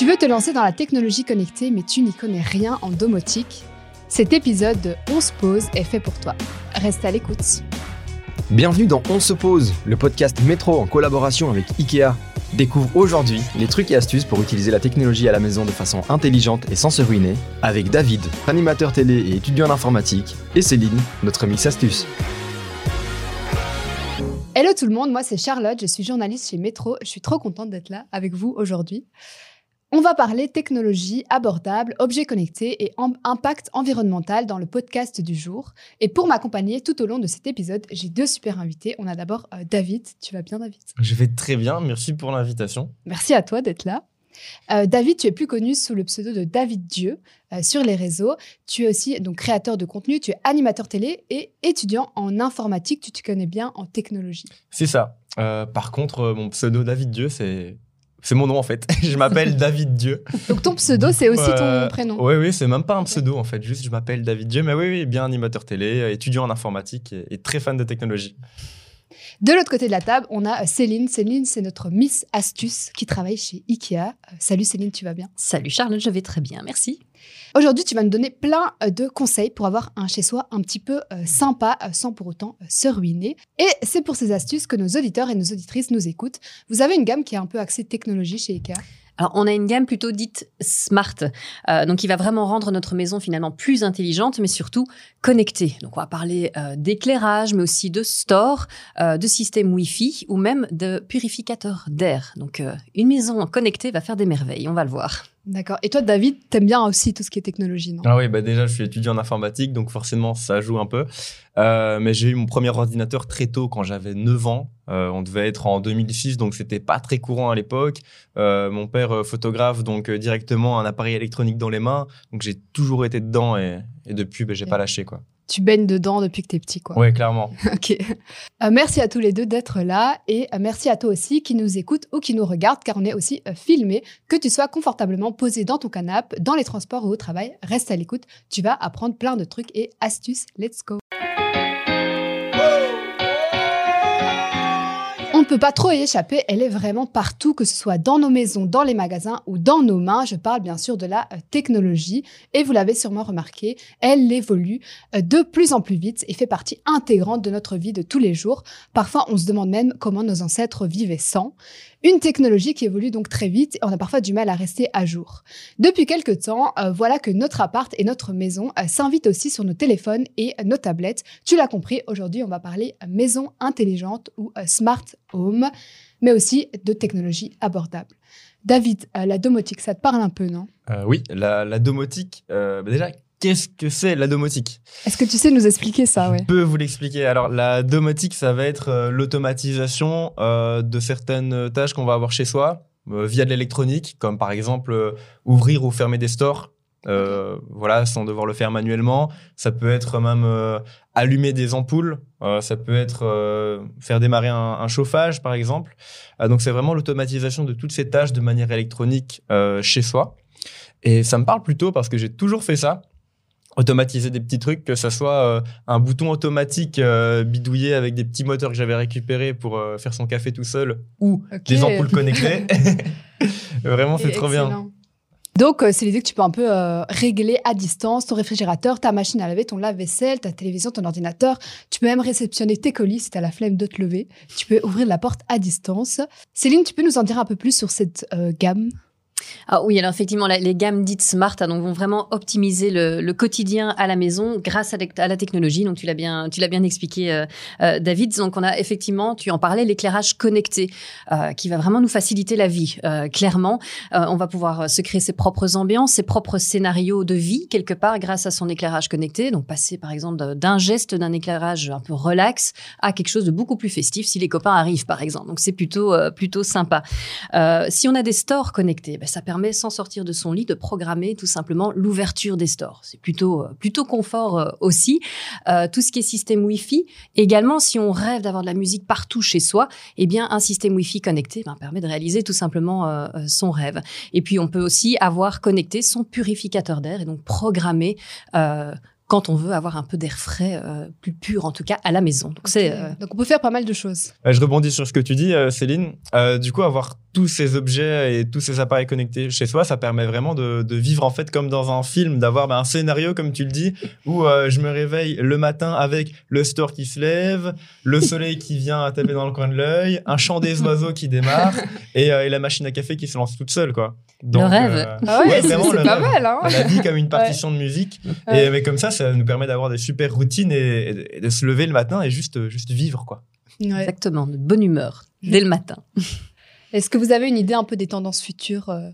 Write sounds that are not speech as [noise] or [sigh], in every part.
Tu veux te lancer dans la technologie connectée, mais tu n'y connais rien en domotique? Cet épisode de On se pose est fait pour toi. Reste à l'écoute. Bienvenue dans On se pose, le podcast métro en collaboration avec IKEA. Découvre aujourd'hui les trucs et astuces pour utiliser la technologie à la maison de façon intelligente et sans se ruiner avec David, animateur télé et étudiant en informatique, et Céline, notre Miss Astuce. Hello tout le monde, moi c'est Charlotte, je suis journaliste chez Métro. Je suis trop contente d'être là avec vous aujourd'hui. On va parler technologie abordable, objets connectés et impact environnemental dans le podcast du jour. Et pour m'accompagner tout au long de cet épisode, j'ai deux super invités. On a d'abord euh, David. Tu vas bien, David? Je vais très bien. Merci pour l'invitation. Merci à toi d'être là. Euh, David, tu es plus connu sous le pseudo de David Dieu euh, sur les réseaux. Tu es aussi donc créateur de contenu, tu es animateur télé et étudiant en informatique. Tu te connais bien en technologie. C'est ça. par contre, mon pseudo David Dieu, c'est c'est mon nom en fait. [laughs] je m'appelle David Dieu. Donc ton pseudo, c'est aussi ton prénom Oui, oui, c'est même pas un pseudo en fait. Juste, je m'appelle David Dieu. Mais oui, oui, bien animateur télé, étudiant en informatique et, très fan de technologie. De l'autre côté de la table, on a Céline. Céline, c'est notre Miss Astuce qui travaille chez Ikea. Euh, salut Céline, tu vas bien? Salut Charlotte, je vais très bien, merci. Aujourd'hui, tu vas nous donner plein euh, de conseils pour avoir un chez-soi un petit peu euh, sympa euh, sans pour autant se ruiner. Et c'est pour ces astuces que nos auditeurs et nos auditrices nous écoutent. Vous avez une gamme qui est un peu axée technologie chez IKEA? Alors, on a une gamme plutôt dite smart, donc qui va vraiment rendre notre maison finalement plus intelligente, mais surtout connectée. Donc, on va parler d'éclairage, mais aussi de store, de système Wi-Fi ou même de purificateur d'air. Donc, une maison connectée va faire des merveilles, on va le voir. D'accord. Et toi, David, t'aimes bien aussi tout ce qui est technologie, non? Ah oui, bah déjà, je suis étudiant en informatique, donc forcément, ça joue un peu. Euh, mais j'ai eu mon premier ordinateur très tôt, quand j'avais 9 ans. Euh, on devait être en 2006, donc c'était pas très courant à l'époque. Euh, mon père photographe, donc directement un appareil électronique dans les mains. Donc j'ai toujours été dedans et, et depuis, bah, j'ai pas lâché, quoi tu baignes dedans depuis que tu es petit, quoi. Oui, clairement. [laughs] ok. Euh, merci à tous les deux d'être là et euh, merci à toi aussi qui nous écoute ou qui nous regarde car on est aussi euh, filmé. Que tu sois confortablement posé dans ton canapé, dans les transports ou au travail, reste à l'écoute. Tu vas apprendre plein de trucs et astuces. Let's go. Peut pas trop y échapper, elle est vraiment partout, que ce soit dans nos maisons, dans les magasins ou dans nos mains. Je parle bien sûr de la euh, technologie et vous l'avez sûrement remarqué, elle évolue euh, de plus en plus vite et fait partie intégrante de notre vie de tous les jours. Parfois, on se demande même comment nos ancêtres vivaient sans. Une technologie qui évolue donc très vite et on a parfois du mal à rester à jour. Depuis quelques temps, euh, voilà que notre appart et notre maison s'invitent aussi sur nos téléphones et nos tablettes. Tu l'as compris, aujourd'hui on va parler maison intelligente ou smart home, mais aussi de technologies abordables. David, euh, la domotique, ça te parle un peu, non? Euh, Oui, la, domotique, euh, bah déjà, qu'est-ce que c'est la domotique Est-ce que tu sais nous expliquer ça Je peux vous l'expliquer. Alors, la domotique, ça va être l'automatisation de certaines tâches qu'on va avoir chez soi via de l'électronique, comme par exemple ouvrir ou fermer des stores euh, voilà, sans devoir le faire manuellement. Ça peut être même euh, allumer des ampoules. Euh, ça peut être faire démarrer un, chauffage, par exemple. donc, c'est vraiment l'automatisation de toutes ces tâches de manière électronique chez soi. Et ça me parle plutôt parce que j'ai toujours fait ça. Automatiser des petits trucs, que ce soit un bouton automatique bidouillé avec des petits moteurs que j'avais récupérés pour faire son café tout seul ou des ampoules connectées. [laughs] Vraiment, c'est trop bien. Donc, euh, c'est l'idée que tu peux un peu euh, régler à distance ton réfrigérateur, ta machine à laver, ton lave-vaisselle, ta télévision, ton ordinateur. Tu peux même réceptionner tes colis si tu as la flemme de te lever. Tu peux ouvrir la porte à distance. Céline, tu peux nous en dire un peu plus sur cette euh, gamme? Ah oui, alors effectivement, les gammes dites smart hein, donc, vont vraiment optimiser le, quotidien à la maison grâce à, la technologie. Donc tu l'as bien, bien expliqué, euh, euh, David. Donc on a effectivement, tu en parlais, l'éclairage connecté euh, qui va vraiment nous faciliter la vie. clairement, on va pouvoir se créer ses propres ambiances, ses propres scénarios de vie quelque part grâce à son éclairage connecté. Donc passer par exemple d'un geste d'un éclairage un peu relax à quelque chose de beaucoup plus festif si les copains arrivent par exemple. Donc c'est plutôt plutôt sympa. si on a des stores connectés, ben, ça permet, sans sortir de son lit, de programmer tout simplement l'ouverture des stores. C'est plutôt, euh, plutôt confort euh, aussi. Euh, tout ce qui est système Wi-Fi. Également, si on rêve d'avoir de la musique partout chez soi, eh bien, un système Wi-Fi connecté ben, permet de réaliser tout simplement son rêve. Et puis, on peut aussi avoir connecté son purificateur d'air et donc programmer quand on veut avoir un peu d'air frais, plus pur en tout cas, à la maison. Donc, c'est, Donc on peut faire pas mal de choses. je rebondis sur ce que tu dis, Céline. du coup, avoir tous ces objets et tous ces appareils connectés chez soi, ça permet vraiment de, de vivre en fait comme dans un film, d'avoir ben, un scénario comme tu le dis, où euh, je me réveille le matin avec le store qui se lève, le soleil qui vient taper dans le coin de l'œil, un chant des [laughs] oiseaux qui démarre et, euh, et, la machine à café qui se lance toute seule quoi. Donc, le rêve. Euh, ah ouais, c'est pas mal. Hein la vie comme une partition de musique. Et mais comme ça, ça nous permet d'avoir des super routines et, et, et, de se lever le matin et juste juste vivre quoi. Ouais. Exactement, de bonne humeur dès le matin. Est-ce que vous avez une idée un peu des tendances futures euh,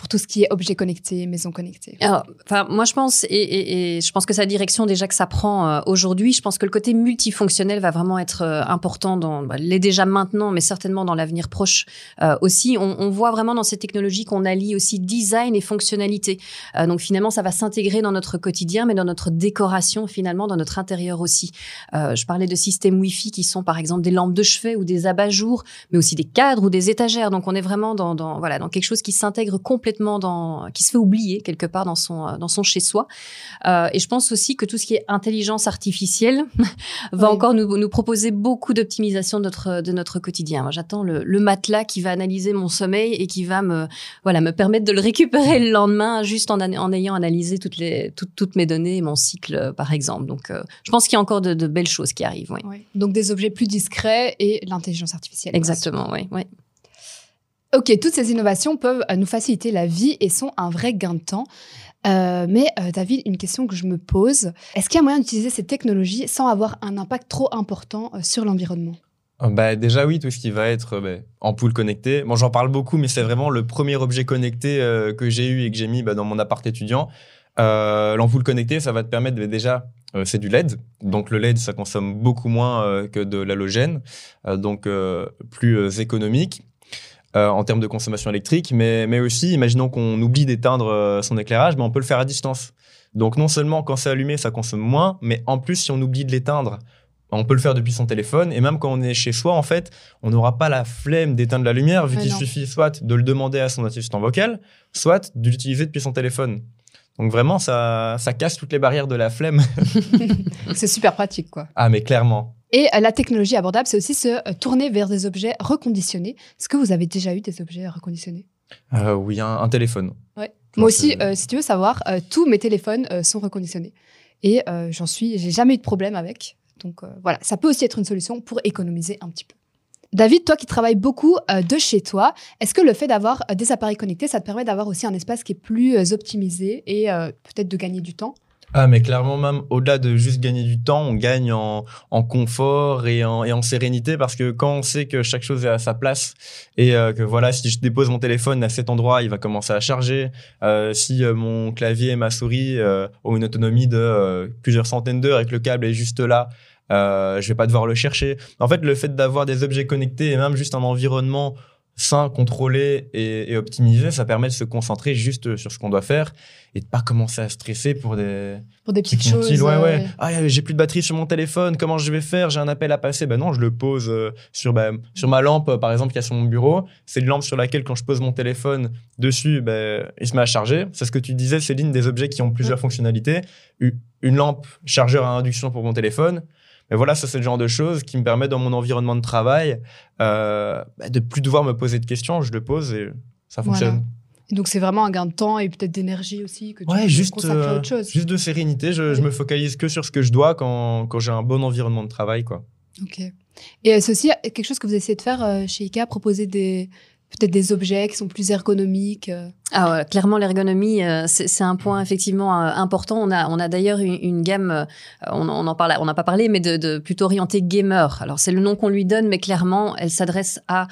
pour tout ce qui est objets connectés, maisons connectées Enfin, moi je pense, et, je pense que la direction déjà que ça prend euh, aujourd'hui. Je pense que le côté multifonctionnel va vraiment être euh, important dans, bah, l'est déjà maintenant, mais certainement dans l'avenir proche euh, aussi. On, voit vraiment dans ces technologies qu'on allie aussi design et fonctionnalité. Donc finalement, ça va s'intégrer dans notre quotidien, mais dans notre décoration finalement, dans notre intérieur aussi. Je parlais de systèmes Wi-Fi qui sont par exemple des lampes de chevet ou des abat-jours, mais aussi des cadres ou des étagères. Donc on est vraiment dans voilà dans quelque chose qui s'intègre complètement dans, qui se fait oublier quelque part dans son dans son chez soi. Euh, et je pense aussi que tout ce qui est intelligence artificielle [laughs] va oui. encore nous, nous proposer beaucoup d'optimisation de notre de notre quotidien. Moi, j'attends le, le, matelas qui va analyser mon sommeil et qui va me voilà me permettre de le récupérer le lendemain juste en, en ayant analysé toutes les toutes, toutes mes données et mon cycle par exemple. Donc, euh, je pense qu'il y a encore de, de, belles choses qui arrivent. Oui. oui. Donc des objets plus discrets et l'intelligence artificielle. Exactement. Oui. Oui. Ok, toutes ces innovations peuvent nous faciliter la vie et sont un vrai gain de temps. Euh, mais euh, David, une question que je me pose, est-ce qu'il y a moyen d'utiliser ces technologies sans avoir un impact trop important euh, sur l'environnement? Bah, déjà oui, tout ce qui va être bah, ampoule connectée. Bon, j'en parle beaucoup, mais c'est vraiment le premier objet connecté euh, que j'ai eu et que j'ai mis bah, dans mon appart étudiant. Euh, L'ampoule connectée, ça va te permettre de, déjà, euh, c'est du LED, donc le LED, ça consomme beaucoup moins que de l'halogène, donc plus économique euh, en termes de consommation électrique, mais, mais aussi, imaginons qu'on oublie d'éteindre euh, son éclairage, mais on peut le faire à distance. Donc non seulement quand c'est allumé, ça consomme moins, mais en plus, si on oublie de l'éteindre, on peut le faire depuis son téléphone. Et même quand on est chez soi, en fait, on n'aura pas la flemme d'éteindre la lumière, vu qu'il suffit soit de le demander à son assistant vocal, soit de l'utiliser depuis son téléphone. Donc vraiment, ça, ça casse toutes les barrières de la flemme. [laughs] c'est super pratique, quoi. Ah, mais clairement. Et euh, la technologie abordable, c'est aussi se euh, tourner vers des objets reconditionnés. Est-ce que vous avez déjà eu des objets reconditionnés? Euh, Oui, un, un téléphone. Ouais. Moi aussi, euh, si tu veux savoir, euh, tous mes téléphones sont reconditionnés. Et j'en suis, j'ai jamais eu de problème avec. Donc voilà, ça peut aussi être une solution pour économiser un petit peu. David, toi qui travailles beaucoup de chez toi, est-ce que le fait d'avoir des appareils connectés, ça te permet d'avoir aussi un espace qui est plus optimisé et peut-être de gagner du temps? Ah, mais clairement, même au-delà de juste gagner du temps, on gagne en, confort et en, sérénité parce que quand on sait que chaque chose est à sa place et euh, que voilà, si je dépose mon téléphone à cet endroit, il va commencer à charger. Euh, si euh, mon clavier et ma souris ont une autonomie de plusieurs centaines d'heures et que le câble est juste là, euh, je vais pas devoir le chercher. En fait, le fait d'avoir des objets connectés et même juste un environnement sain, contrôlé et, et, optimisé, ça permet de se concentrer juste sur ce qu'on doit faire et de pas commencer à stresser pour des pour des petites choses. Ouais, ouais. Euh... Ah, j'ai plus de batterie sur mon téléphone. Comment je vais faire? J'ai un appel à passer. Ben non, je le pose euh, sur bah, sur ma lampe, par exemple, qui a sur mon bureau. C'est une lampe sur laquelle, quand je pose mon téléphone dessus, ben il se met à charger. C'est ce que tu disais, Céline, des objets qui ont plusieurs fonctionnalités. Une lampe chargeur à induction pour mon téléphone mais voilà, ça c'est le genre de choses qui me permet dans mon environnement de travail euh, bah, de plus devoir me poser de questions. Je le pose et ça fonctionne. Voilà. Et donc c'est vraiment un gain de temps et peut-être d'énergie aussi que tu ouais, juste, consacrer à autre chose. Juste de sérénité. Je, me focalise que sur ce que je dois quand, quand j'ai un bon environnement de travail, quoi. Ok. Et c'est aussi quelque chose que vous essayez de faire euh, chez IKEA, proposer des peut-être des objets qui sont plus ergonomiques. Euh. Ah ouais, clairement l'ergonomie euh, c'est un point effectivement euh, important. On a on a d'ailleurs une, gamme on, on, en parle on n'a pas parlé mais de, de plutôt orientée gamer. Alors c'est le nom qu'on lui donne mais clairement elle s'adresse à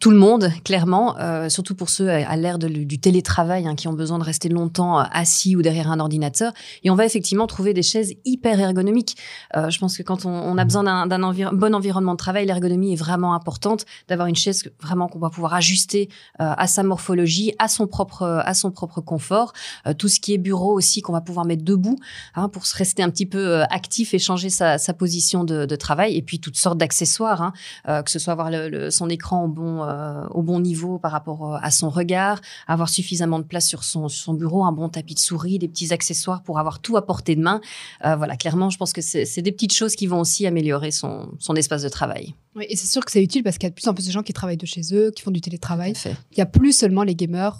tout le monde, clairement, euh, surtout pour ceux à, l'ère du télétravail hein, qui ont besoin de rester longtemps assis ou derrière un ordinateur. Et on va effectivement trouver des chaises hyper ergonomiques. Euh, je pense que quand on, on a besoin d'un bon environnement de travail, l'ergonomie est vraiment importante, d'avoir une chaise vraiment qu'on va pouvoir ajuster euh, à sa morphologie, à son propre à son propre confort. Euh, tout ce qui est bureau aussi qu'on va pouvoir mettre debout hein, pour se rester un petit peu euh, actif et changer sa, sa position de, de, travail. Et puis toutes sortes d'accessoires, hein, euh, que ce soit avoir le, le, son écran au bon euh, au bon niveau par rapport euh, à son regard, avoir suffisamment de place sur son, son bureau, un bon tapis de souris, des petits accessoires pour avoir tout à portée de main. Euh, voilà, clairement, je pense que c'est des petites choses qui vont aussi améliorer son, son espace de travail. Oui, et c'est sûr que c'est utile parce qu'il y a de plus en plus de gens qui travaillent de chez eux, qui font du télétravail. Il n'y a plus seulement les gamers.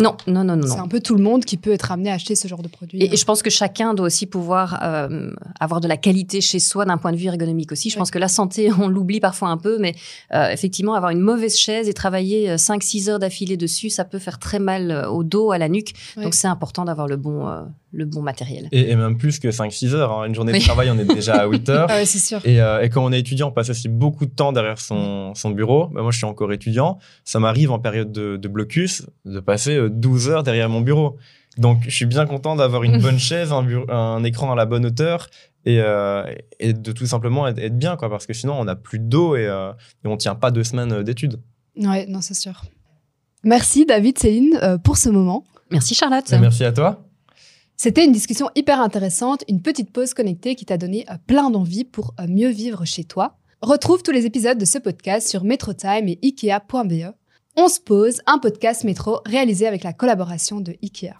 Non, non, non, non. C'est un peu tout le monde qui peut être amené à acheter ce genre de produit. Et, et je pense que chacun doit aussi pouvoir euh, avoir de la qualité chez soi d'un point de vue ergonomique aussi. Je pense que la santé, [laughs] on l'oublie parfois un peu, mais euh, effectivement, avoir une mauvaise chaise et travailler 5-6 heures d'affilée dessus, ça peut faire très mal euh, au dos, à la nuque. Donc c'est important d'avoir le bon, euh, le bon matériel. Et, et même plus que 5-6 heures. hein. Une journée Oui. de travail, on est déjà à 8 heures. Ah [laughs] ouais, c'est sûr. Et, euh, et quand on est étudiant, on passe aussi beaucoup de temps derrière son, son bureau. Bah, moi, je suis encore étudiant. Ça m'arrive en période de, de blocus de passer euh, 12 heures derrière mon bureau. Donc, je suis bien content d'avoir une bonne [laughs] chaise, un, bureau- un écran à la bonne hauteur et, euh, et de tout simplement être, être bien, quoi. Parce que sinon, on n'a plus de dos et, euh, et on tient pas deux semaines d'études. Ouais, non, c'est sûr. Merci David, Céline, euh, pour ce moment. Merci Charlotte. Et merci à toi. C'était une discussion hyper intéressante, une petite pause connectée qui t'a donné euh, plein d'envie pour euh, mieux vivre chez toi. Retrouve tous les épisodes de ce podcast sur MetroTime et Ikea.be. On se pose, un podcast métro réalisé avec la collaboration de Ikea.